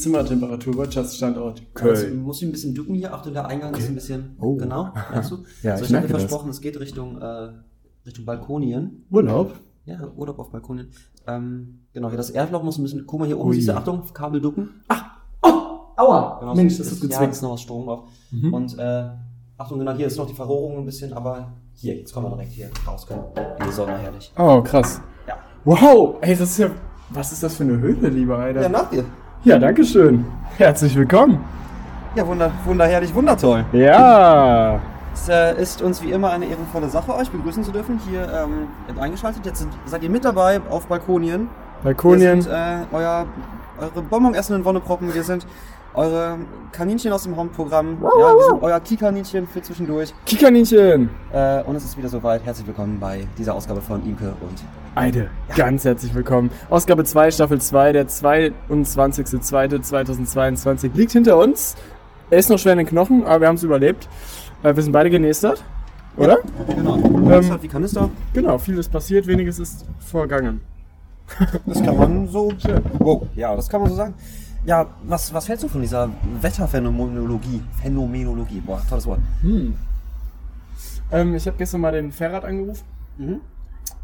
Zimmertemperatur, Wirtschaftsstandort Also, Köln. muss ich ein bisschen ducken hier. Achtung, der Eingang ist ein bisschen. Oh. Genau, merkst du? Ja, so, ich ich habe das. versprochen, es geht Richtung, äh, Richtung Balkonien. Urlaub? Ja, Urlaub auf Balkonien. Ähm, genau, hier das Erdloch muss ein bisschen. Guck mal hier oben, Ui. siehst du, Achtung, Kabel ducken. Aua! Genau, Mensch, so- das ist Ja, gezwickt. ist noch was Strom drauf. Mhm. Und äh, Achtung, genau, hier ist noch die Verrohrung ein bisschen, aber hier, jetzt kommen wir direkt hier raus können. In die Sonne, herrlich. Oh, krass. Ja. Wow! Ey, das ist ja. Was ist das für eine Höhle, lieber Alter? Ja, nach dir. Ja, danke schön. Herzlich willkommen. Ja, wunder, wunderherrlich, wundertoll. Ja. Es äh, ist uns wie immer eine ehrenvolle Sache, euch begrüßen zu dürfen. Hier ähm, eingeschaltet. Jetzt sind, seid ihr mit dabei auf Balkonien. Balkonien. Wir sind äh, euer, eure Bonbon essenden Wonneproppen. Wir sind eure Kaninchen aus dem Hauptprogramm. Ja, wir sind euer Kikaninchen für zwischendurch. Kikaninchen. Äh, und es ist wieder soweit. Herzlich willkommen bei dieser Ausgabe von Imke und Eide. Ganz herzlich willkommen. Ausgabe 2, Staffel 2, der 22.02.2022 liegt hinter uns. Er ist noch schwer in den Knochen, aber wir haben es überlebt. Äh, Wir sind beide genästert. Oder? Genau. Ähm, wie Kanister. Genau, vieles passiert, weniges ist vergangen. Das kann man so. Wow. Ja, das kann man so sagen. Ja, was, was hältst du von dieser Wetterphänomenologie? Phänomenologie, boah, tolles Wort. Hm. Ähm, ich habe gestern mal den Ferrat angerufen Mhm.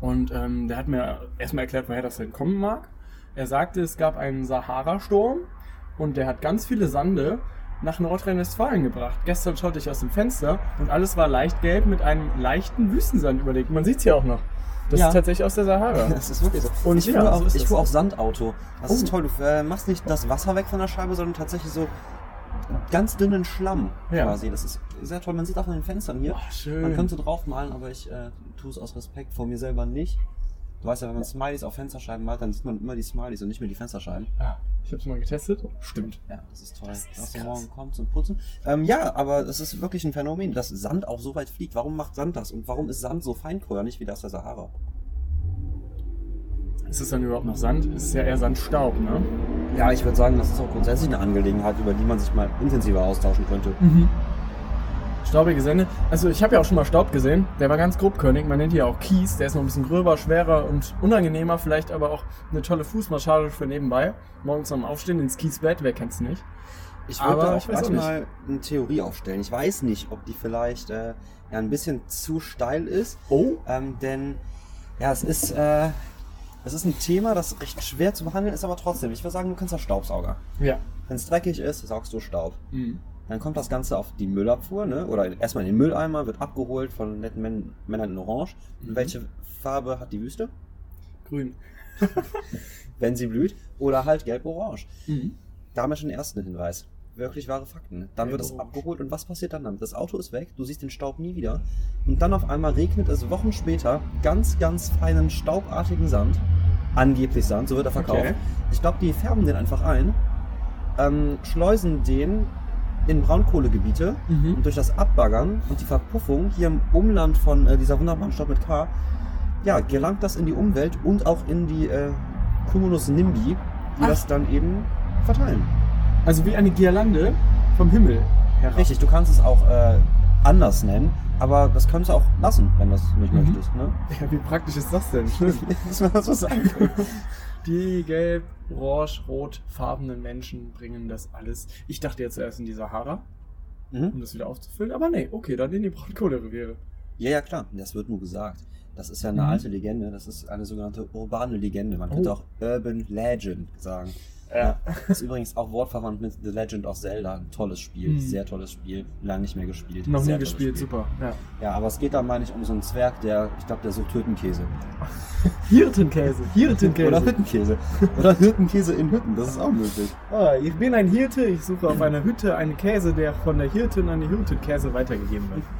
und ähm, der hat mir erstmal erklärt, woher das denn kommen mag. Er sagte, es gab einen Sahara-Sturm und der hat ganz viele Sande nach Nordrhein-Westfalen gebracht. Gestern schaute ich aus dem Fenster und alles war leicht gelb mit einem leichten Wüstensand überlegt. Man sieht es hier auch noch. Das Ja. ist tatsächlich aus der Sahara. Das ist wirklich so. Und ich ja, fuhr, so auch, ist ich fuhr auch Sandauto. Das Oh. ist toll. Du äh, machst nicht das Wasser weg von der Scheibe, sondern tatsächlich so ganz dünnen Schlamm Ja. quasi. Das ist sehr toll. Man sieht auch an den Fenstern hier. Oh, schön. Man könnte draufmalen, aber ich äh, tue es aus Respekt vor mir selber nicht. Du weißt ja, wenn man Smileys auf Fensterscheiben malt, dann sieht man immer die Smileys und nicht mehr die Fensterscheiben. Ah, ich habe es mal getestet. Stimmt. Ja, das ist toll. Das ist morgen kommt zum Putzen. Ähm, ja, aber es ist wirklich ein Phänomen, dass Sand auch so weit fliegt. Warum macht Sand das? Und warum ist Sand so feinkornig wie das der Sahara? Ist es dann überhaupt noch Sand? Es ist ja eher Sandstaub, ne? Ja, ich würde sagen, das ist auch grundsätzlich eine Angelegenheit, über die man sich mal intensiver austauschen könnte. Staubige Sende. Also ich habe ja auch schon mal Staub gesehen. Der war ganz grobkörnig. Man nennt ihn ja auch Kies. Der ist noch ein bisschen gröber, schwerer und unangenehmer. Vielleicht aber auch eine tolle Fußmassage für nebenbei. Morgens am Aufstehen ins Kiesbett. Wer kennt's nicht? Ich Aber würde auch ich weiß gleich auch mal eine Theorie aufstellen. Ich weiß nicht, ob die vielleicht äh, ja, ein bisschen zu steil ist, Oh. ähm, denn ja, es ist, äh, es ist ein Thema, das recht schwer zu behandeln ist, aber trotzdem. Ich würde sagen, du kannst ja Staubsauger. Ja. Wenn es dreckig ist, saugst du Staub. Mhm. Dann kommt das Ganze auf die Müllabfuhr, ne? oder erstmal in den Mülleimer, wird abgeholt von netten Män Männern in Orange. Und Mhm. welche Farbe hat die Wüste? Grün. Wenn sie blüht. Oder halt gelb-orange. Mhm. Da haben wir schon den ersten Hinweis. Wirklich wahre Fakten. Dann wird es abgeholt und was passiert dann damit? Das Auto ist weg, du siehst den Staub nie wieder. Und dann auf einmal regnet es Wochen später ganz, ganz feinen, staubartigen Sand. Angeblich Sand, so wird er verkauft. Okay. Ich glaube, die färben den einfach ein, ähm, schleusen den in Braunkohlegebiete Mhm. und durch das Abbaggern und die Verpuffung hier im Umland von äh, dieser wunderbaren Stadt mit K, ja, gelangt das in die Umwelt und auch in die äh, Cumulus Nimbi, die Ach. das dann eben verteilen. Also wie eine Girlande vom Himmel herab. Richtig, du kannst es auch äh, anders nennen, aber das kannst du auch lassen, wenn du das nicht Mhm. möchtest. Ne? Ja, wie praktisch ist das denn? Das so sagen? Die gelb, orange, rot farbenen Menschen bringen das alles. Ich dachte jetzt zuerst in die Sahara, um mhm. das wieder aufzufüllen. Aber nee, okay, dann in die Braunkohlereviere. Ja, ja, klar, das wird nur gesagt. Das ist ja eine Mhm. alte Legende, das ist eine sogenannte urbane Legende. Man könnte Oh. auch Urban Legend sagen. Ja. Ist übrigens auch wortverwandt mit The Legend of Zelda. Ein tolles Spiel, Mhm. sehr tolles Spiel. Lange nicht mehr gespielt. Noch nie gespielt, Spiel. super. Ja. Ja, aber es geht da, meine ich, um so einen Zwerg, der, ich glaube, der sucht Hüttenkäse. Hirtenkäse, Hirtenkäse. Oder Hüttenkäse. Oder Hüttenkäse in Hütten, das ist auch möglich. Ah, ich bin ein Hirte, ich suche auf einer Hütte einen Käse, der von der Hirtin an die Hirtenkäse weitergegeben wird.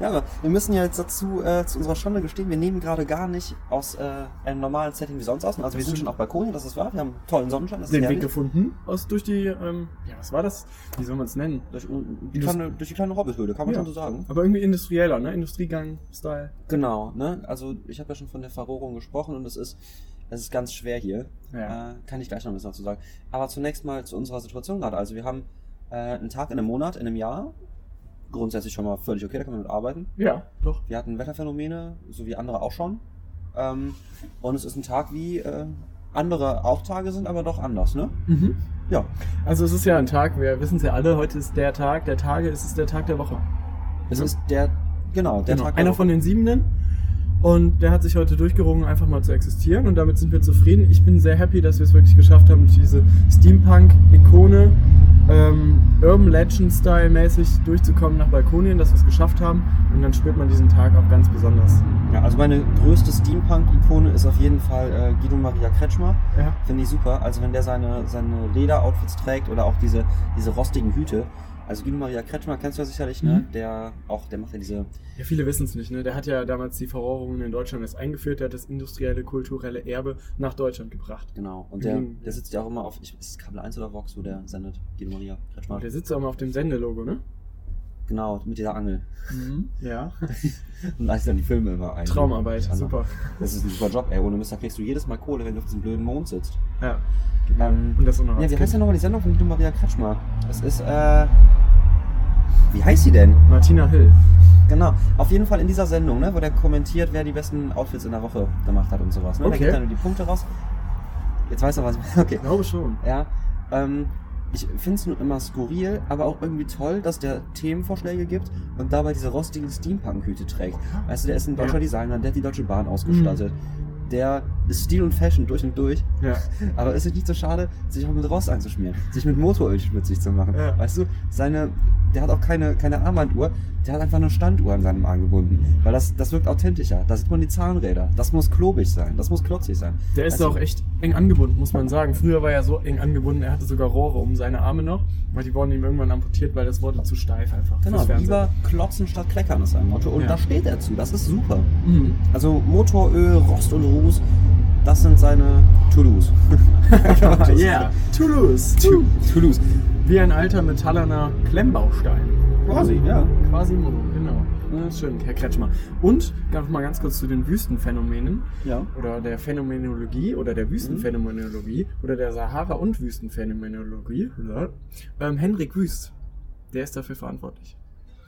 Ja, aber wir müssen ja jetzt dazu äh, zu unserer Schande gestehen, wir nehmen gerade gar nicht aus äh, einem normalen Setting wie sonst aus. Also wir sind schon auf Balkonien, das ist wahr, wir haben tollen Sonnenschein, das ist Den Weg gefunden aus durch die, ähm, ja, was war das? Wie soll man es nennen? Durch, die kleine, durch die kleine Hobbithöhle, kann man Ja. schon so sagen. Aber irgendwie industrieller, ne? Industriegang-Style. Genau, ne? Also ich habe ja schon von der Verrohrung gesprochen und es ist, es ist ganz schwer hier. Ja. Äh, kann ich gleich noch ein bisschen dazu sagen. Aber zunächst mal zu unserer Situation gerade. Also wir haben äh, einen Tag in einem Monat, in einem Jahr. Grundsätzlich schon mal völlig okay, da kann man mit arbeiten. Ja, doch. Wir hatten Wetterphänomene, so wie andere auch schon. Ähm, und es ist ein Tag wie, äh, andere auch Tage sind, aber doch anders, ne? Mhm. Ja. Also es ist ja ein Tag, wir wissen es ja alle, heute ist der Tag der Tage, es ist der Tag der Woche. Es ist der, genau, der Genau, Tag. einer von den Siebenen. Und der hat sich heute durchgerungen, einfach mal zu existieren. Und damit sind wir zufrieden. Ich bin sehr happy, dass wir es wirklich geschafft haben, diese Steampunk-Ikone ähm, Urban Legend-Style mäßig durchzukommen nach Balkonien, dass wir es geschafft haben. Und dann spürt man diesen Tag auch ganz besonders. Ja, also meine größte Steampunk-Ikone ist auf jeden Fall äh, Guido Maria Kretschmer. Ja. Finde ich super. Also wenn der seine, seine Lederoutfits trägt oder auch diese, diese rostigen Hüte. Also Guido Maria Kretschmer kennst du ja sicherlich, ne? Mhm. Der auch, der macht ja diese, Ja, viele wissen es nicht, ne? Der hat ja damals die Verrohrungen in Deutschland erst eingeführt, der hat das industrielle, kulturelle Erbe nach Deutschland gebracht. genau. Und der, Mhm. der sitzt ja auch immer auf, ich, ist es Kabel 1 oder Vox, wo der sendet? Guido Maria Kretschmer. Der sitzt auch mal auf dem Sendelogo, ne? Genau, mit dieser Angel. Ja. Und da ist dann die Filme immer ein. Traumarbeit, Also, super. Das ist ein super Job, ey. Ohne Mister kriegst du jedes Mal Kohle, wenn du auf diesem blöden Mond sitzt. Ja. Ähm, Und das auch noch ja, wie Kind. heißt denn nochmal die Sendung von Guido Maria Kretschmer? Das ist, äh. Wie heißt sie denn? Martina Hill. Genau. Auf jeden Fall in dieser Sendung, ne, wo der kommentiert, wer die besten Outfits in der Woche gemacht hat und sowas. Ne? Okay. Der gibt dann die Punkte raus. Jetzt weißt du, was ich meine. Okay. Ich glaube schon. Ja. Ähm, ich finde es nur immer skurril, aber auch irgendwie toll, dass der Themenvorschläge gibt und dabei diese rostigen Steampunk-Hüte trägt. Weißt du, der ist ein deutscher Ja. Designer, der hat die Deutsche Bahn ausgestattet. Der ist Stil und Fashion durch und durch. Ja. Aber ist es nicht so schade, sich auch mit Rost einzuschmieren, sich mit Motoröl schmutzig zu machen? Ja. Weißt du, seine, der hat auch keine, keine Armbanduhr, der hat einfach eine Standuhr an seinem Arm gebunden. Weil das, das wirkt authentischer. Da sieht man die Zahnräder. Das muss klobig sein, das muss klotzig sein. Der ist du, auch echt eng angebunden, muss man sagen. Früher war er so eng angebunden, er hatte sogar Rohre um seine Arme noch, weil die wurden ihm irgendwann amputiert, weil das wurde zu steif einfach. Genau, lieber klotzen statt kleckern ist sein Motto. Und Ja. da steht er zu, das ist super. Mhm. Also Motoröl, Rost und Ruß, das sind seine To-Dos. yeah, Toulouse. To- To-Dos. Wie ein alter metallerner Klemmbaustein. Quasi, ja. Quasi, genau. Ja, schön, Herr Kretschmer. Und noch mal ganz kurz zu den Wüstenphänomenen Ja. oder der Phänomenologie oder der Wüstenphänomenologie oder der Sahara- und Wüstenphänomenologie. Ähm, Henrik Wüst, der ist dafür verantwortlich.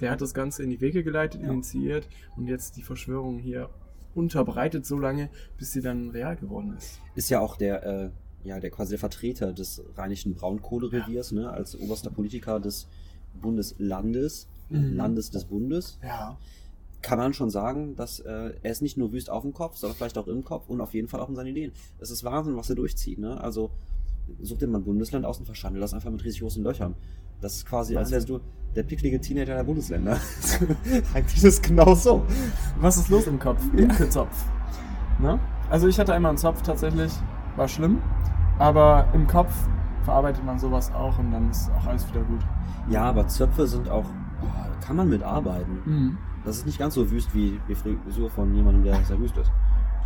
Der hat das Ganze in die Wege geleitet, Ja. initiiert und jetzt die Verschwörung hier unterbreitet so lange, bis sie dann real geworden ist. ist ja auch der, äh, ja, der quasi der Vertreter des rheinischen Braunkohlereviers, ne, als oberster Politiker des Bundeslandes, Mhm. Landes des Bundes, Ja. kann man schon sagen, dass äh, er ist nicht nur wüst auf dem Kopf, sondern vielleicht auch im Kopf und auf jeden Fall auch in seinen Ideen. Es ist Wahnsinn, was er durchzieht, ne? Also such dir mal ein Bundesland aus und verschandel das einfach mit riesig großen Löchern. Das ist quasi, als wärst du der picklige Teenager der Bundesländer. Eigentlich ist es genau so. Was ist los im Kopf? Imke Zopf. Ne? Also ich hatte einmal einen Zopf tatsächlich, war schlimm, aber im Kopf verarbeitet man sowas auch und dann ist auch alles wieder gut. Ja, aber Zöpfe sind auch, oh, kann man mitarbeiten. Mhm. Das ist nicht ganz so wüst wie die Frisur von jemandem, der sehr wüst ist.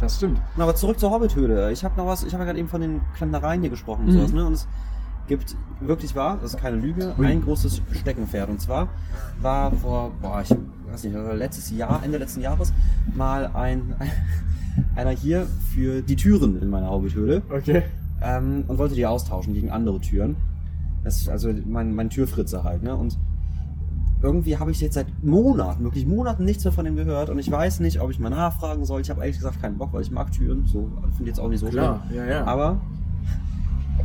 Das stimmt. Na, aber zurück zur Hobbithöhle. Ich habe noch was, ich habe ja gerade eben von den Klemmereien hier gesprochen und Mhm. sowas, ne? Und es gibt wirklich wahr, das ist keine Lüge, Ui. ein großes Steckenpferd. Und zwar war vor, boah, ich weiß nicht, also letztes Jahr, Ende letzten Jahres, mal ein, einer hier für die Türen in meiner Hobbithöhle Okay. Ähm, und wollte die austauschen gegen andere Türen. Das ist also mein, mein Türfritze halt, ne? Und irgendwie habe ich jetzt seit Monaten, wirklich Monaten nichts mehr von dem gehört und ich weiß nicht, ob ich mal nachfragen soll. Ich habe ehrlich gesagt keinen Bock, weil ich mag Türen, so finde jetzt auch nicht so Klar, ja, ja. Aber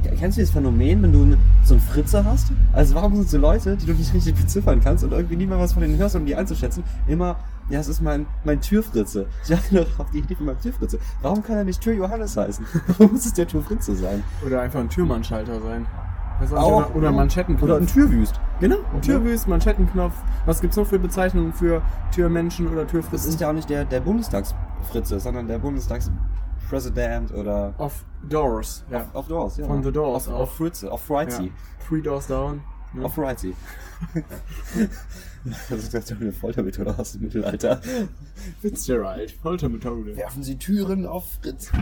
kennst du dieses Phänomen, wenn du so einen Fritze hast? Also warum sind so Leute, die du nicht richtig beziffern kannst und irgendwie nie mal was von denen hörst, um die einzuschätzen, immer, ja, es ist mein, mein Türfritze. Ich hatte noch auf die Idee von meinem Türfritze. Warum kann er nicht Tür Johannes heißen? Warum muss es der Türfritze sein? Oder einfach ein Türmannschalter sein. Was Auch. Oder, oder Manschettenknopf. Oder ein Türwüst. Genau, ein Türwüst, Manschettenknopf. Was gibt's noch für Bezeichnungen für Türmenschen oder Das Türfritzen? ist ja auch nicht der, der Bundestagsfritze, sondern der Bundestagspräsident oder Off Doors. Ja. auf, auf Doors, ja. Von The Doors, auf- auf Fritze, auf Fritzy. ja. Three Doors Down. Ne? Auf Fritzy. Das ist jetzt eine Foltermethode aus dem Mittelalter. Fitzgerald. Foltermethode. Werfen Sie Türen auf Fritz.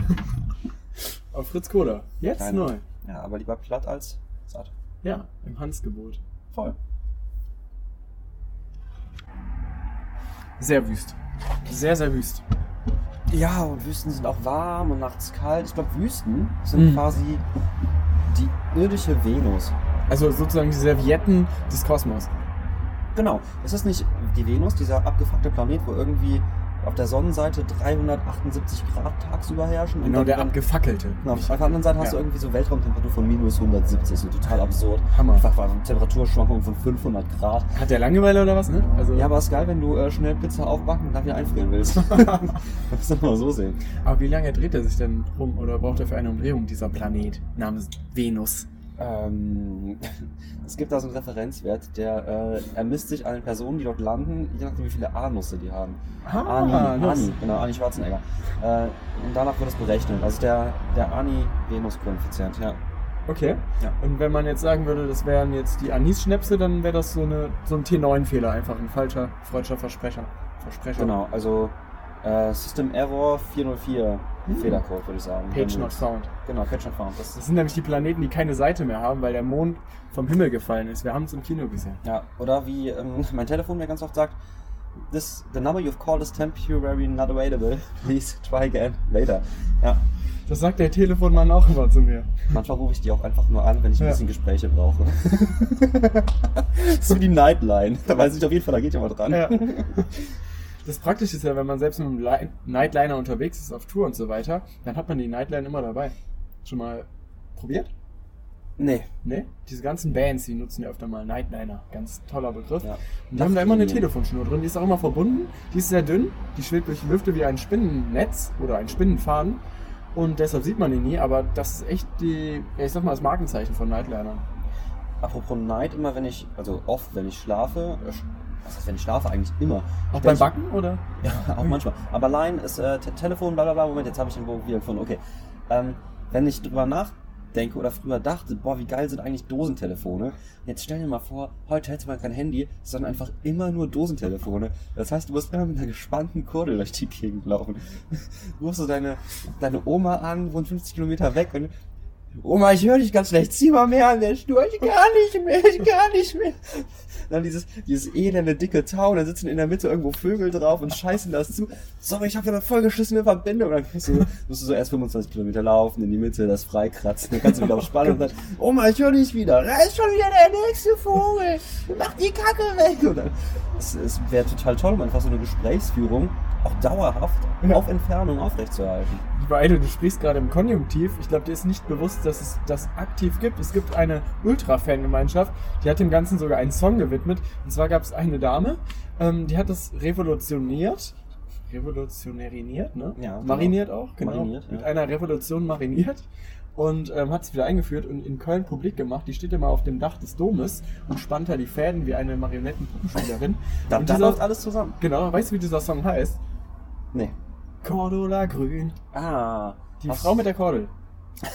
Auf Fritz Kohler. Jetzt Keine. neu. Ja, aber lieber platt als satt. Ja, im Hansgebot. Voll. Sehr wüst. Sehr, sehr wüst. Ja, und Wüsten sind auch warm und nachts kalt. Ich glaube, Wüsten sind Mhm. quasi die irdische Venus. Also sozusagen die Servietten des Kosmos. Genau. Ist das nicht die Venus, dieser abgefuckte Planet, wo irgendwie auf der Sonnenseite 378 Grad tagsüber herrschen. Genau, der abgefackelte. Genau, auf der anderen Seite hast Ja. du irgendwie so Weltraumtemperatur von minus 170, so total absurd. Hammer. Einfach war eine Temperaturschwankung von 500 Grad. Hat der Langeweile oder was, ne? Also, Ja, aber ist geil, wenn du äh, schnell Pizza aufbacken und dann wieder einfrieren willst. das muss man mal so sehen. aber wie lange dreht er sich denn rum oder braucht er für eine Umdrehung dieser Planet namens Venus? Ähm, es gibt da so einen Referenzwert, der äh, ermisst sich an den Personen, die dort landen, je nachdem wie viele A-Nusse die haben. Ah, Ani. Ani, genau, Ani Schwarzenegger. Äh, und danach wird es berechnet. Also der, der Ani-Venus-Koeffizient, ja. Okay. Ja. Und wenn man jetzt sagen würde, das wären jetzt die Anis-Schnäpse, dann wäre das so, eine, so ein T9-Fehler, einfach ein falscher freudscher Versprecher. Versprecher. Genau, also äh, System Error 404 Hm. Fehlercode, würde ich sagen. Page not found. Genau, Page not found. Das Das sind nämlich die Planeten, die keine Seite mehr haben, weil der Mond vom Himmel gefallen ist. Wir haben es im Kino gesehen. ja, oder wie ähm, mein Telefon mir ganz oft sagt, This, the number you've called is temporary not available. Please try again later. Ja, Das sagt der Telefonmann auch immer zu mir. manchmal rufe ich die auch einfach nur an, wenn ich ein Ja. bisschen Gespräche brauche. so wie die Nightline. Da weiß ich auf jeden Fall, da geht jemand dran. Ja. Das Praktische ist ja, wenn man selbst mit einem Li- Nightliner unterwegs ist, auf Tour und so weiter, dann hat man die Nightline immer dabei. Schon mal probiert? Nee. Ne? Diese ganzen Bands, die nutzen ja öfter mal Nightliner. Ganz toller Begriff. Ja. Und die haben da immer eine. Telefonschnur drin. Die ist auch immer verbunden. Die ist sehr dünn. Die schwebt durch die Lüfte wie ein Spinnennetz oder ein Spinnenfaden. Und deshalb sieht man ihn nie. Aber das ist echt die, ich sag mal, das Markenzeichen von Nightlinern. Apropos Night, immer wenn ich, also oft, wenn ich schlafe, sch- was heißt, wenn ich schlafe, eigentlich immer. Auch beim Backen, oder? Ja, auch manchmal. Aber Line ist äh, Te Telefon, bla bla bla. Moment, jetzt habe ich den Bogen wieder gefunden. Okay. Ähm, wenn ich drüber nachdenke oder früher dachte, boah, wie geil sind eigentlich Dosentelefone. Jetzt stell dir mal vor, heute hättest du mal kein Handy, sondern einfach immer nur Dosentelefone. Das heißt, du musst immer mit einer gespannten Kurdel durch die Gegend laufen. Du rufst so deine, deine Oma an, wohnt 50 Kilometer weg und Oma, ich höre dich ganz schlecht, zieh mal mehr an der Schnur, ich kann nicht mehr, ich kann nicht mehr. Dann dieses, dieses elende dicke Tau, da sitzen in der Mitte irgendwo Vögel drauf und scheißen das zu. Sorry, ich habe ja eine vollgeschissene Verbindung. Dann musst du, musst du so erst 25 Kilometer laufen, in die Mitte, das freikratzen, dann kannst du wieder auf Spannung und dann, Oma, ich höre dich wieder, da ist schon wieder der nächste Vogel, mach die Kacke weg. Und dann, es, es wäre total toll, um einfach so eine Gesprächsführung auch dauerhaft Ja. auf Entfernung aufrechtzuerhalten. Lieber Eide, du sprichst gerade im Konjunktiv. Ich glaube, dir ist nicht bewusst, dass es das aktiv gibt. Es gibt eine Ultra-Fan-Gemeinschaft, die hat dem Ganzen sogar einen Song gewidmet. Und zwar gab es eine Dame, ähm, die hat das revolutioniert. Revolutionäriniert, ne? Ja, genau. Mariniert auch, genau. Mariniert, Mit ja. einer Revolution mariniert. Und ähm, hat es wieder eingeführt und in Köln publik gemacht. Die steht immer auf dem Dach des Domes und spannt da die Fäden wie eine Marionettenpuppenspielerin. Da, und da dieser- läuft alles zusammen. Genau, weißt du, wie dieser Song heißt? Nee. Cordula Grün. Ah. Die hast- Frau mit der Kordel.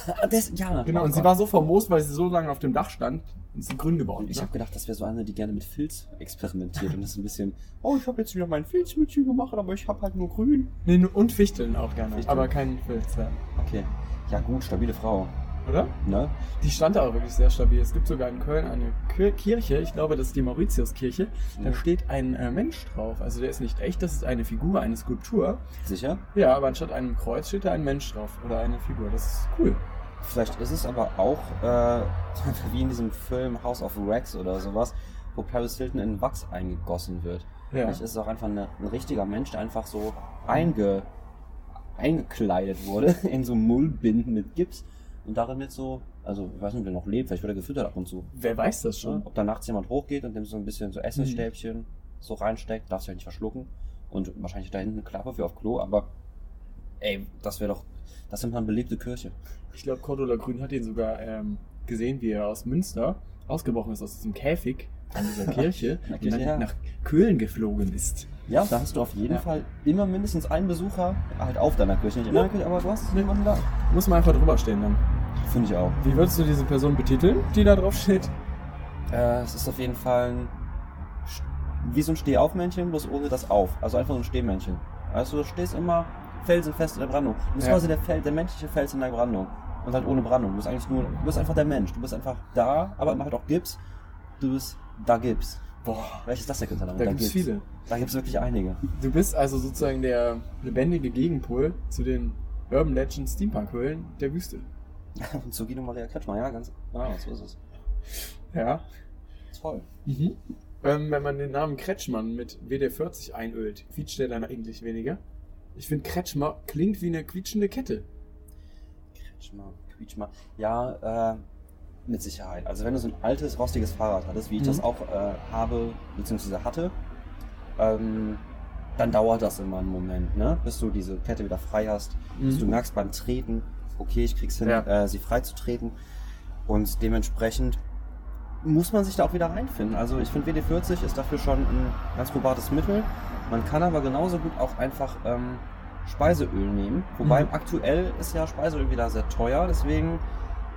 Ah, das, ja, Genau, und sie war so famos, weil sie so lange auf dem Dach stand und sie grün gebaut. Ich ne? habe gedacht, das wäre so eine, die gerne mit Filz experimentiert und das ist ein bisschen, oh, ich habe jetzt wieder mein Filzmütchen gemacht, aber ich habe halt nur grün. Nee, und Fichteln auch gerne, Fichteln. aber kein Filz, ja. Okay. Ja gut, stabile Frau. Oder? Ne? Die stand da auch wirklich sehr stabil. Es gibt sogar in Köln eine Kir Kirche, ich glaube, das ist die Mauritiuskirche. Da Mhm. steht ein äh, Mensch drauf. Also der ist nicht echt, das ist eine Figur, eine Skulptur. Sicher? Ja, aber anstatt einem Kreuz steht da ein Mensch drauf oder eine Figur. Das ist cool. Vielleicht ist es aber auch äh, wie in diesem Film House of Rex oder sowas, wo Paris Hilton in Wachs eingegossen wird. Ja. Vielleicht ist es auch einfach eine, ein richtiger Mensch, der einfach so einge, eingekleidet wurde in so Mullbinden mit Gips und darin mit so, also ich weiß nicht, ob der noch lebt, vielleicht wird er gefüttert ab und zu. Wer weiß das schon? Ob da nachts jemand hochgeht und dem so ein bisschen so Mhm. Essensstäbchen so reinsteckt, darfst du ja nicht verschlucken. Und wahrscheinlich da hinten eine Klappe für auf Klo, aber ey, das wäre doch, das ist immer eine belebte Kirche. Ich glaube, Cordula Grün hat ihn sogar ähm, gesehen, wie er aus Münster ausgebrochen ist, aus diesem Käfig an dieser Kirche und dann ja. nach Köhlen geflogen ist. Ja, da hast du auf jeden Ja. Fall immer mindestens einen Besucher halt auf deiner Kirche. Nicht in deiner Kirche, aber du hast jemanden da. Muss man einfach drüber stehen dann. Finde ich auch. Wie würdest du diese Person betiteln, die da drauf steht? Äh, es ist auf jeden Fall ein, wie so ein Stehaufmännchen, bloß ohne das Auf. Also einfach so ein Stehmännchen. Also du stehst immer felsenfest in der Brandung. Du bist Ja. quasi der, Fel der menschliche Fels in der Brandung. Und halt ohne Brandung. Du bist eigentlich nur, du bist einfach der Mensch. Du bist einfach da, aber halt auch Gips. Du bist da Gips. Boah, Welches ist das der Künstlername? da gibt's viele. Da gibt's wirklich einige. Du bist also sozusagen der lebendige Gegenpol zu den Urban Legend Steampunk-Höhlen der Wüste. Und zu Guido Maria Kretschmer, ja, ganz genau, so ist es. Ja. Toll. Mhm. Ähm, wenn man den Namen Kretschmann mit WD-40 einölt, quietscht der dann eigentlich weniger? Ich finde, Kretschmer klingt wie eine quietschende Kette. Kretschmer, Quietschmer. Ja, äh, mit Sicherheit. Also wenn du so ein altes, rostiges Fahrrad hattest, wie ich Mhm. das auch äh, habe, beziehungsweise hatte, ähm, dann dauert das immer einen Moment, ne? bis du diese Kette wieder frei hast, bis Mhm. du merkst beim Treten, okay, ich krieg's hin, Ja. äh, sie frei zu treten. Und dementsprechend muss man sich da auch wieder reinfinden. Also ich finde WD-40 ist dafür schon ein ganz probates Mittel. Man kann aber genauso gut auch einfach ähm, Speiseöl nehmen. Wobei Mhm. aktuell ist ja Speiseöl wieder sehr teuer, deswegen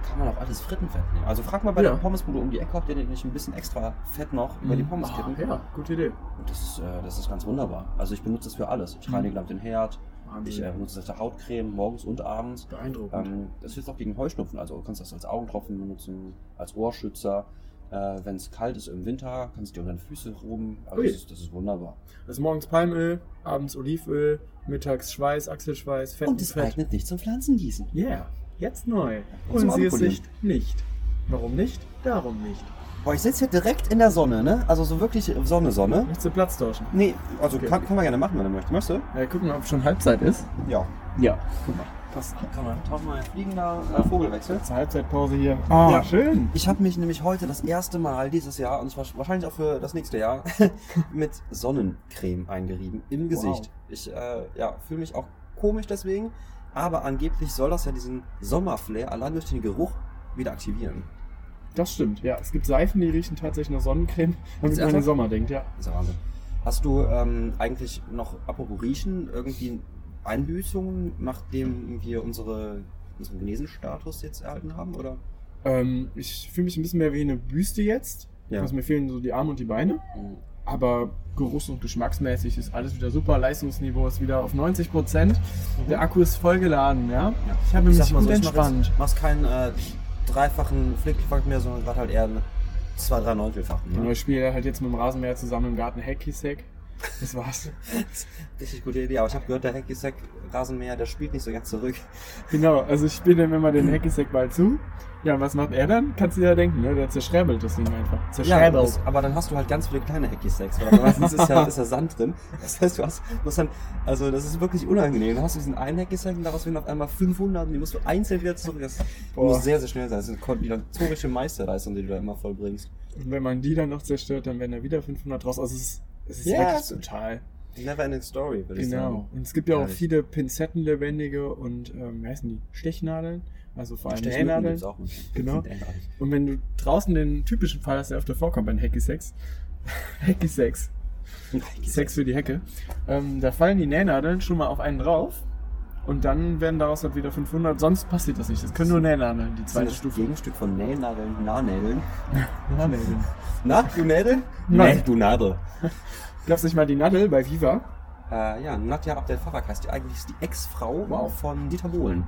kann man auch alles Frittenfett nehmen. Also frag mal bei Ja. der Pommesbude um die Ecke, ob der nicht ein bisschen extra Fett noch über die Pommes Ah, kippen. Ja, gute Idee. Und Das ist, äh, das ist ganz wunderbar. Also ich benutze das für alles. Ich Mhm. reinige damit den Herd. Ich äh, benutze das Hautcreme morgens und abends. Beeindruckend. Ähm, das hilft auch gegen Heuschnupfen. Also du kannst das als Augentropfen benutzen, als Ohrschützer. Äh, Wenn es kalt ist im Winter, kannst du dir unter den Füße rum. Also das, ist, das ist wunderbar. Also morgens Palmöl, abends Olivöl, mittags Schweiß, Achselschweiß, Fett Und es Fett. eignet nicht zum Pflanzengießen. Yeah, jetzt neu. Und Und sie es nicht, nicht. Warum nicht? Darum nicht. Boah, ich sitze hier direkt in der Sonne, ne? Also so wirklich Sonne, Sonne. Möchtest du Platz tauschen? Nee, also Okay. kann, kann man gerne machen, wenn du möchtest. Möchtest du? Ja, gucken, ob schon Halbzeit ist. Ja. Ja, guck mal. Passt. Kann man tausendmal fliegender äh, Vogelwechsel. Zur Halbzeitpause hier. Ah, Ja. schön. Ich habe mich nämlich heute das erste Mal dieses Jahr und zwar wahrscheinlich auch für das nächste Jahr mit Sonnencreme eingerieben im Gesicht. Ich äh, ja, fühle mich auch komisch deswegen, aber angeblich soll das ja diesen Sommerflair allein durch den Geruch wieder aktivieren. Das stimmt, ja. Es gibt Seifen, die riechen tatsächlich nach Sonnencreme, damit Ist man an den? Sommer denkt, ja. Das ist ja Wahnsinn. Hast du ähm, eigentlich noch, apropos Riechen, irgendwie Einbüßungen, nachdem wir unsere, unseren Genesenstatus jetzt erhalten haben? Oder? Ähm, ich fühle mich ein bisschen mehr wie eine Büste jetzt. Ja. Also mir fehlen so die Arme und die Beine. Mhm. Aber geruchs- und geschmacksmäßig ist alles wieder super. Leistungsniveau ist wieder auf 90 Prozent. Der Akku ist voll geladen, ja. Ich habe Ich mich mal gut so, ich entspannt. machst keinen äh, dreifachen Flickflack mehr, sondern gerade halt eher einen zwei, drei Neuntelfachen. Genau, Ne? ich spiele halt jetzt mit dem Rasenmäher zusammen im Garten Hacky Sack. Das war's. Richtig gute Idee, aber ich habe gehört, der Hacky-Sack Rasenmäher, der spielt nicht so ganz zurück. genau, also ich spiele dem immer den Hacky Sack Ball zu. Ja, und was macht er dann? Kannst du dir ja denken, ne? Der zerschräbelt das Ding einfach. Zerschräbelt. das, aber dann hast du halt ganz viele kleine Hacky-Sacks, weil meistens ist ja, ist ja Sand drin. Das heißt, du hast, musst dann, also das ist wirklich unangenehm. Dann hast du diesen einen Hacky-Sack und daraus werden auf einmal 500 und die musst du einzeln wieder zurück. Das Boah. muss sehr, sehr schnell sein. Das ist eine koordinatorische Meisterleistung, die du da immer vollbringst. Und wenn man die dann noch zerstört, dann werden da wieder 500 draus. Also es ist, es ist Ja, wirklich total. Never ending story, würde ich sagen. Genau. Und es gibt ja auch viele Pinzettenlebendige und, ähm, wie heißen die? Stechnadeln. Also vor allem auch manchmal. Genau. Und wenn du draußen den typischen Fall hast, der öfter vorkommt bei Hacky Sex, Hacky Sex, Sex für die Hecke, ähm, da fallen die Nähnadeln schon mal auf einen drauf und dann werden daraus halt wieder 500. Sonst passiert das nicht. Das können nur Nähnadeln, die Das ist zweite das Stufe. Gegenstück von Nähnadeln, Nahnädeln. Nadeln. Na, du Nädel? Nein. Nee, du Nadel. Gab's nicht mal die Nadel bei Viva? Äh, ja, Nadja Abdel Farag heißt die. Eigentlich ist die Ex-Frau Wow. von Dieter Bohlen.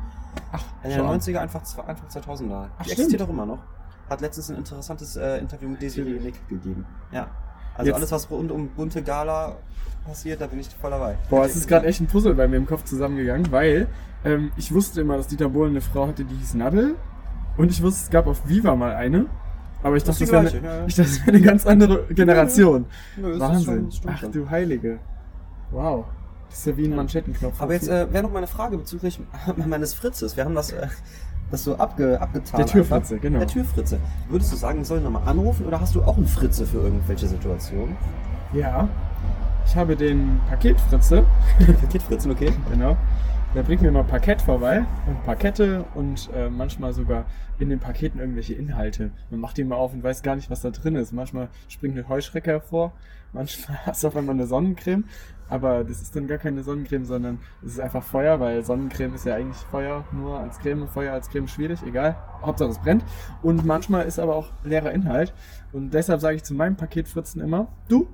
Ach, In den 90er, einfach, Anfang 2000er. Ach, die existiert auch immer noch. Hat letztens ein interessantes äh, Interview mit Desiree Nick gegeben. Ja. Also Jetzt- alles, was rund um bunte Gala passiert, da bin ich voll dabei. Boah, es ist gerade echt ein Puzzle bei mir im Kopf zusammengegangen, weil ähm, ich wusste immer, dass Dieter Bohlen eine Frau hatte, die hieß Nadel. Und ich wusste, es gab auf Viva mal eine. Aber ich Das dachte, das wäre eine, ja, ja. ich dachte, das wäre eine ganz andere Generation. Nö, Wahnsinn. schon- Ach du Heilige. Wow. Das ist ja wie ein Manschettenknopf. Aber jetzt äh, wäre noch meine Frage bezüglich meines Fritzes. Wir haben das, äh, das so abge, abgetan. Der Türfritze, einfach. genau. Der Türfritze. Würdest du sagen, ich soll ihn nochmal anrufen oder hast du auch einen Fritze für irgendwelche Situationen? Ja. Ich habe den Paketfritze. Paketfritzen, okay. Genau. Der bringt mir immer Parkett vorbei und Parkette und äh, manchmal sogar in den Paketen irgendwelche Inhalte. Man macht die mal auf und weiß gar nicht, was da drin ist. Manchmal springt eine Heuschrecke hervor, manchmal hast du auf einmal eine Sonnencreme, aber das ist dann gar keine Sonnencreme, sondern es ist einfach Feuer, weil Sonnencreme ist ja eigentlich Feuer nur als Creme, Feuer als Creme schwierig, egal. Hauptsache es brennt. Und manchmal ist aber auch leerer Inhalt. Und deshalb sage ich zu meinem Paketfritzen immer, du,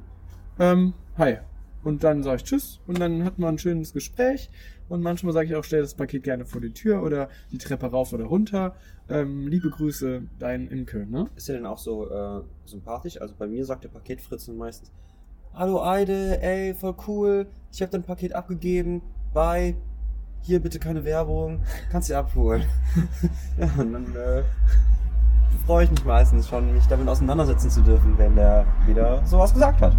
ähm, hi. Und dann sage ich Tschüss und dann hat man ein schönes Gespräch. Und manchmal sage ich auch, stell das Paket gerne vor die Tür oder die Treppe rauf oder runter. Ähm, liebe Grüße, dein Imke, ne? Ist der denn auch so äh, sympathisch? Also bei mir sagt der Paketfritzen meistens, Hallo Eide, ey, voll cool, ich habe dein Paket abgegeben, bye, hier bitte keine Werbung, kannst du abholen. ja, und dann äh, freue ich mich meistens schon, mich damit auseinandersetzen zu dürfen, wenn der wieder sowas gesagt hat.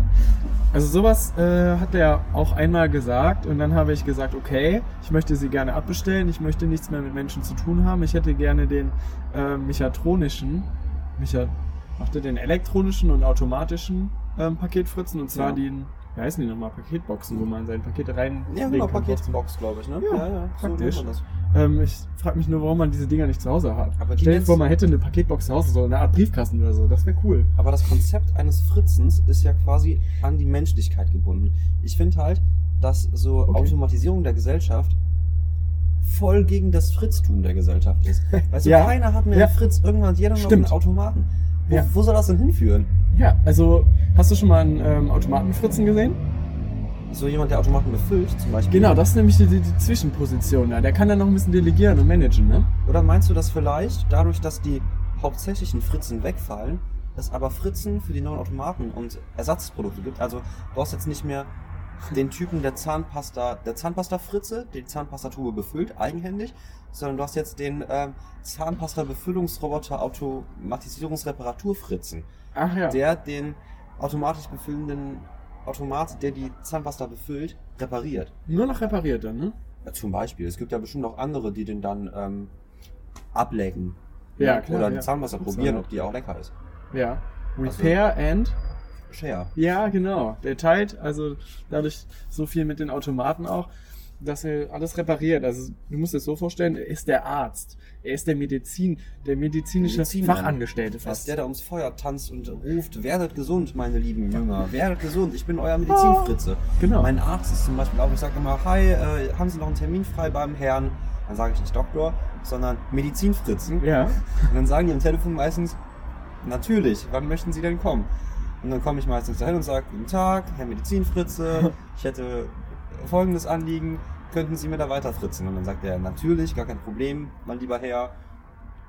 Also sowas äh, hat er auch einmal gesagt und dann habe ich gesagt, okay, ich möchte sie gerne abbestellen, ich möchte nichts mehr mit Menschen zu tun haben, ich hätte gerne den äh, mechatronischen, Mecha, macht er den elektronischen und automatischen ähm, Paketfritzen und zwar Ja. den, wie heißen die nochmal, Paketboxen, wo man seine Pakete rein Ja, genau, Paketbox, glaube ich, ne? Ja, praktisch. nennt man das. Ähm, ich frage mich nur, warum man diese Dinger nicht zu Hause hat. Aber Stell dir vor, man hätte eine Paketbox zu Hause, so eine Art Briefkasten oder so, das wäre cool. Aber das Konzept eines Fritzens ist ja quasi an die Menschlichkeit gebunden. Ich finde halt, dass so Okay. Automatisierung der Gesellschaft voll gegen das Fritztum der Gesellschaft ist. Weißt du, Ja. keiner hat mehr Ja. einen Fritz, irgendwann jeder noch Stimmt. einen Automaten. Wo, Ja. wo soll das denn hinführen? Ja, also hast du schon mal einen ähm, Automatenfritzen gesehen? So jemand, der Automaten befüllt, zum Beispiel. Genau, das ist nämlich die, die, die Zwischenposition. Ja. Der kann dann noch ein bisschen delegieren und managen, ne? Oder meinst du, dass vielleicht dadurch, dass die hauptsächlichen Fritzen wegfallen, es aber Fritzen für die neuen Automaten und Ersatzprodukte gibt? Also du hast jetzt nicht mehr den Typen der Zahnpasta, der Zahnpasta-Fritze, die Zahnpastatube befüllt, eigenhändig, sondern du hast jetzt den ähm, Zahnpasta-Befüllungsroboter Automatisierungsreparaturfritzen, Ach ja. der den automatisch befüllenden Automat, der die Zahnpasta befüllt, repariert. Nur noch repariert dann, ne? Ja, zum Beispiel. Es gibt ja bestimmt auch andere, die den dann ähm, ablecken. Ja, klar, Oder die ja. Zahnwasser Gibt's probieren, ob die auch lecker ist. Ja. Repair and. Share. Ja, genau. Der teilt also dadurch so viel mit den Automaten auch, dass er alles repariert. Also du musst es so vorstellen, er ist der Arzt. Er ist der Medizin, der medizinische Medizinmann. Fachangestellte fast. der da ums Feuer tanzt und ruft, werdet gesund, meine lieben Jünger, werdet gesund, ich bin euer Medizinfritze. Genau. Mein Arzt ist zum Beispiel auch, ich sage immer, hi, äh, haben Sie noch einen Termin frei beim Herrn? Dann sage ich nicht Doktor, sondern Medizinfritzen. Ja. Und dann sagen die am Telefon meistens, natürlich, wann möchten Sie denn kommen? Und dann komme ich meistens dahin und sage, guten Tag, Herr Medizinfritze, ich hätte folgendes Anliegen, könnten Sie mir da weiter fritzen? Und dann sagt er, natürlich, gar kein Problem, mein lieber Herr,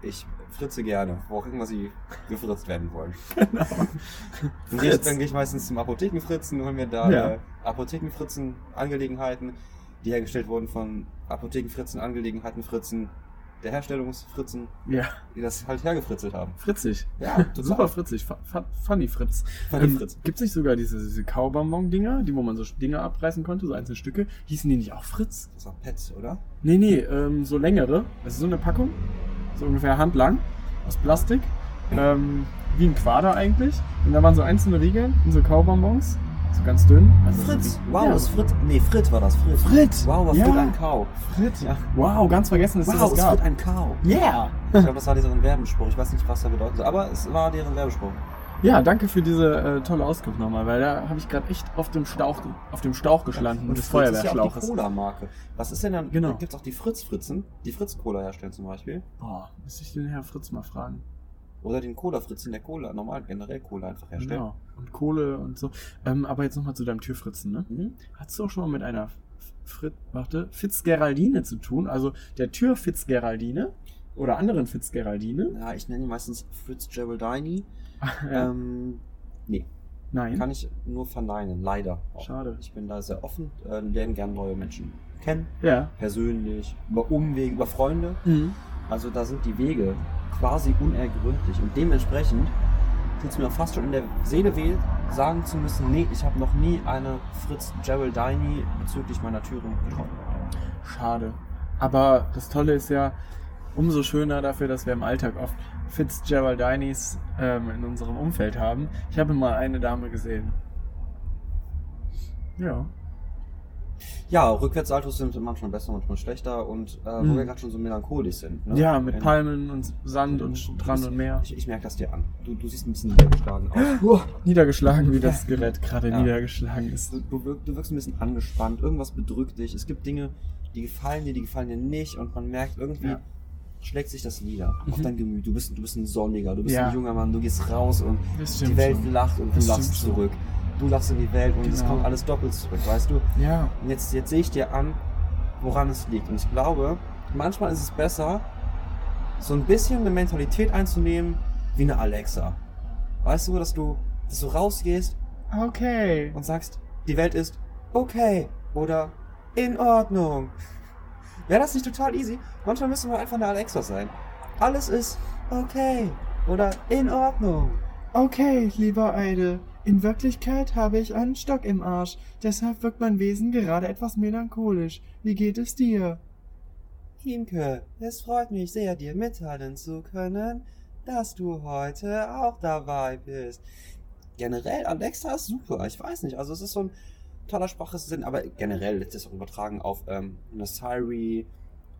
ich fritze gerne, wo auch immer Sie gefritzt werden wollen. Dann gehe ich, dann gehe ich meistens zum Apothekenfritzen und hol mir da Ja. äh, Apothekenfritzen-Angelegenheiten, die hergestellt wurden von Apothekenfritzen-Angelegenheiten-Fritzen, der Herstellungsfritzen, Ja. die das halt hergefritzelt haben. Fritzig. Ja. Super fritzig. Fu- fu- Funny Fritz. Funny Ähm, Fritz. Gibt es nicht sogar diese, diese Kaubonbon-Dinger, die wo man so Dinger abreißen konnte, so einzelne Stücke? Hießen die nicht auch Fritz? Das war Pets, oder? Nee, nee, ähm, so längere. Also so eine Packung. So ungefähr handlang. Aus Plastik. Ähm, wie ein Quader eigentlich. Und da waren so einzelne Riegeln und so Kaubonbons. So ganz dünn. Also Fritz. so- Wow, ja. ist Fritz. Nee, Frit war das. Frit. Frit. Wow, war Ja. Frit ein Kau. Fritz. Ja. Wow, ganz vergessen, dass es Wow, das ist gab. Frit ein Kau. Yeah. Ich glaube, das war deren Werbespruch. Ich weiß nicht, was er bedeutet. Aber es war deren Werbespruch. Ja, danke für diese äh, tolle Auskunft nochmal, weil da habe ich gerade echt auf dem Stauch, auf dem Stauch geschlagen des Fritz ist ja auch die Feuerwehrschlauches. Cola-Marke. Was ist denn dann? Genau. Gibt es auch die Fritz-Fritzen, die Fritz-Cola herstellen zum Beispiel. Boah, müsste ich den Herr Fritz mal fragen. Oder den Cola-Fritzen, der Cola, normal generell Cola einfach herstellt. Genau. Und Kohle und so. Ähm, aber jetzt nochmal zu deinem Türfritzen, ne? Mhm. Hast du auch schon mal mit einer Frit, warte, Fitzgeraldine zu tun? Also der Tür Fitzgeraldine oder anderen Fitzgeraldine? Ja, ich nenne ihn meistens Fritz Geraldini. ja. Ähm, nee, Nein. kann ich nur verneinen, leider. auch. Schade. Ich bin da sehr offen, äh, lerne gern neue Menschen kennen, Ja. persönlich, über Umwege, über Freunde. Mhm. Also da sind die Wege quasi unergründlich und dementsprechend tut es mir fast schon in der Seele weh, sagen zu müssen, nee, ich habe noch nie eine Fritz Geraldini bezüglich meiner Türen getroffen. Schade. Aber das Tolle ist ja, umso schöner dafür, dass wir im Alltag oft Fitzgeraldinis ähm, in unserem Umfeld haben. Ich habe mal eine Dame gesehen. Ja. Ja, Rückwärtssaltos sind manchmal besser, manchmal schlechter und äh, wo Mhm. wir gerade schon so melancholisch sind. Ne? Ja, mit Wenn- Palmen und Sand und Strand und Meer. Ich, ich merke das dir an. Du, du siehst ein bisschen niedergeschlagen aus. Uah, niedergeschlagen, wie das Gerät gerade Ja. niedergeschlagen ist. Du, du, du wirkst ein bisschen angespannt, irgendwas bedrückt dich. Es gibt Dinge, die gefallen dir, die gefallen dir nicht und man merkt irgendwie, Ja. schlägt sich das nieder auf Mhm. dein Gemüt. Du bist, du bist ein Sonniger, du bist Ja. ein junger Mann, du gehst raus und die Welt schon. lacht und du Das lachst stimmt schon. Du lachst in die Welt und es Genau. kommt alles doppelt zurück, weißt du? Ja. Und jetzt, jetzt sehe ich dir an, woran es liegt. Und ich glaube, manchmal ist es besser, so ein bisschen eine Mentalität einzunehmen wie eine Alexa. Weißt du, dass du, dass du rausgehst Okay. und sagst, die Welt ist okay oder in Ordnung. Wäre das nicht total easy? Manchmal müssen wir einfach eine Alexa sein. Alles ist okay oder in Ordnung. Okay, lieber Eide. In Wirklichkeit habe ich einen Stock im Arsch. Deshalb wirkt mein Wesen gerade etwas melancholisch. Wie geht es dir? Imke, es freut mich sehr, dir mitteilen zu können, dass du heute auch dabei bist. Generell, Alexa ist super. Ich weiß nicht, also es ist so ein toller Sprachsinn, aber generell ist es auch übertragen auf ähm, eine Siri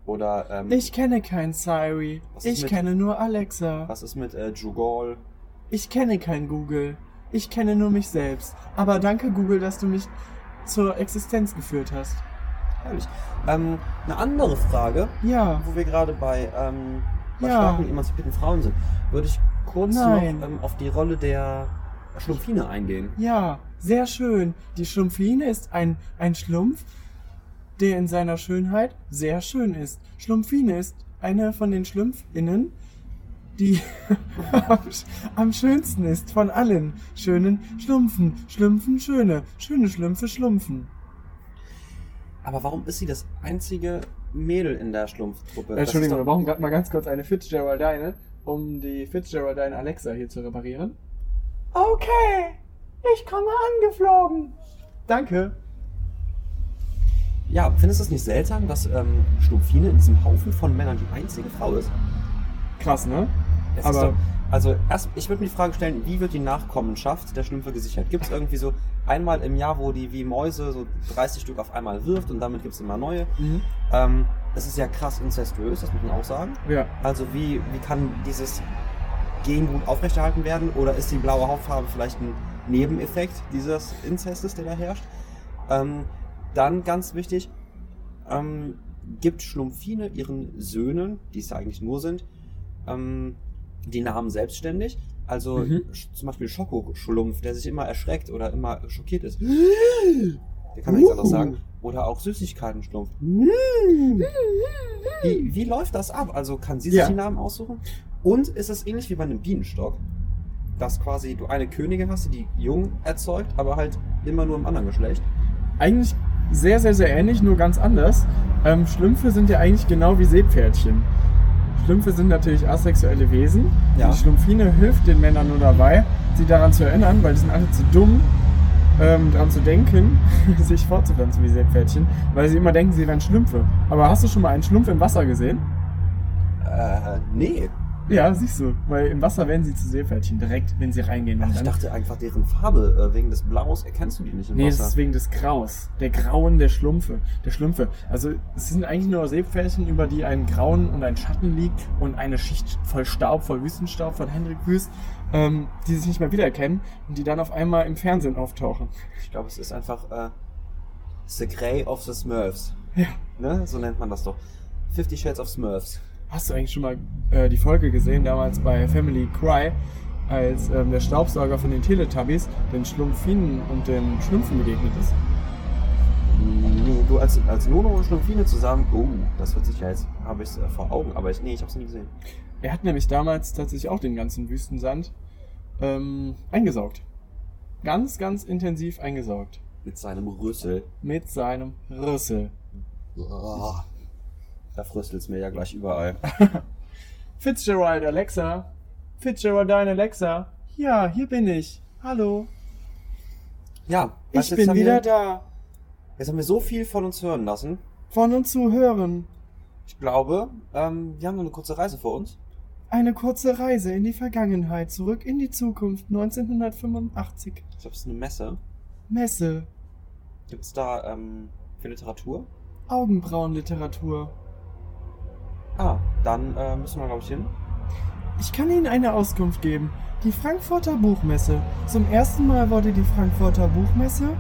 oder ähm, Ich kenne kein Siri. Ich mit- kenne nur Alexa. was ist mit äh, Jugol? Ich kenne kein Google. Ich kenne nur mich selbst. Aber danke, Google, dass du mich zur Existenz geführt hast. Herrlich. Ähm, eine andere Frage, Ja. wo wir gerade bei, ähm, bei Ja. starken emanzipierten Frauen sind, würde ich kurz Nein. noch ähm, auf die Rolle der Schlumpfine eingehen. Ja, sehr schön. Die Schlumpfine ist ein, ein Schlumpf, der in seiner Schönheit sehr schön ist. Schlumpfine ist eine von den Schlumpfinnen, die am, schönsten ist von allen schönen Schlumpfen. Schlumpfen schöne, schöne Schlümpfe schlumpfen. Aber warum ist sie das einzige Mädel in der Schlumpftruppe? Entschuldigung, ist wir doch- brauchen gerade mal ganz kurz eine Fitzgeraldine, um die Fitzgeraldine Alexa hier zu reparieren. Okay, ich komme angeflogen. Danke. Ja, findest du es nicht seltsam, dass ähm, Schlumpfine in diesem Haufen von Männern die einzige Frau ist? Krass, ne? Es Aber- doch, also erst, ich würde mir die Frage stellen, wie wird die Nachkommenschaft der Schlümpfe gesichert? Gibt es irgendwie so einmal im Jahr, wo die wie Mäuse so 30 Stück auf einmal wirft und damit gibt es immer neue? Mhm. Ähm, das ist ja krass incestuös, das muss man auch sagen. Ja. Also wie, wie kann dieses Gengut aufrechterhalten werden? Oder ist die blaue Hautfarbe vielleicht ein Nebeneffekt dieses Inzestes, der da herrscht? Ähm, dann ganz wichtig, ähm, gibt Schlumpfine ihren Söhnen, die es ja eigentlich nur sind, ähm, die Namen selbstständig? Also Mhm. zum Beispiel Schokoschlumpf, der sich immer erschreckt oder immer schockiert ist. Der kann nichts anderes sagen. Oder auch Süßigkeitenschlumpf. Wie, wie läuft das ab? Also kann sie sich Ja. die Namen aussuchen? Und ist es ähnlich wie bei einem Bienenstock, dass quasi du eine Königin hast, die Jungen erzeugt, aber halt immer nur im anderen Geschlecht? Eigentlich sehr, sehr, sehr ähnlich, nur ganz anders. Ähm, Schlümpfe sind ja eigentlich genau wie Seepferdchen. Schlümpfe sind natürlich asexuelle Wesen. Ja. Die Schlumpfine hilft den Männern nur dabei, sie daran zu erinnern, weil die sind alle zu dumm, ähm, daran zu denken, sich fortzupflanzen wie Seepferdchen, weil sie immer denken, sie wären Schlümpfe. Aber hast du schon mal einen Schlumpf im Wasser gesehen? Äh, nee. Ja, siehst du. Weil im Wasser werden sie zu Seepferdchen, direkt, wenn sie reingehen. Und Ich dachte einfach, deren Farbe, äh, wegen des Blaus, erkennst du die nicht im Nee, das Wasser. ist wegen des Graus. Der Grauen der Schlumpfe. Der Schlümpfe. Also es sind eigentlich nur Seepferdchen, über die ein Grauen und ein Schatten liegt und eine Schicht voll Staub, voll Wüstenstaub von Hendrik Wüst, ähm, die sich nicht mehr wiedererkennen und die dann auf einmal im Fernsehen auftauchen. Ich glaube, es ist einfach äh, The Grey of the Smurfs. Ja. Ne? So nennt man das doch. Fifty Shades of Smurfs. Hast du eigentlich schon mal äh, die Folge gesehen, damals bei Family Cry, als ähm, der Staubsauger von den Teletubbies den Schlumpfinen und den Schlümpfen begegnet ist? Nee, du als, als Nono und Schlumpfine zusammen, oh, das wird sich ja jetzt, habe ich äh, vor Augen, aber ich, nee, ich habe es nie gesehen. Er hat nämlich damals tatsächlich auch den ganzen Wüstensand ähm, eingesaugt. Ganz, ganz intensiv eingesaugt. Mit seinem Rüssel. Mit seinem Rüssel. Oh, da fröstelt's mir ja gleich überall. Fitzgerald, Alexa. Fitzgeraldine, Alexa. Ja, hier bin ich. Hallo. Ja, Ich bin wieder wir, da. Jetzt haben wir so viel von uns hören lassen. Von und zu hören. Ich glaube, ähm, wir haben noch eine kurze Reise vor uns. Eine kurze Reise in die Vergangenheit, zurück in die Zukunft 1985. Ich glaube, es ist eine Messe. Messe. Gibt's da ähm, für Literatur? Augenbrauenliteratur. Ah, dann äh, müssen wir, glaube ich, hin. Ich kann Ihnen eine Auskunft geben. Die Frankfurter Buchmesse. Zum ersten Mal wurde die Frankfurter Buchmesse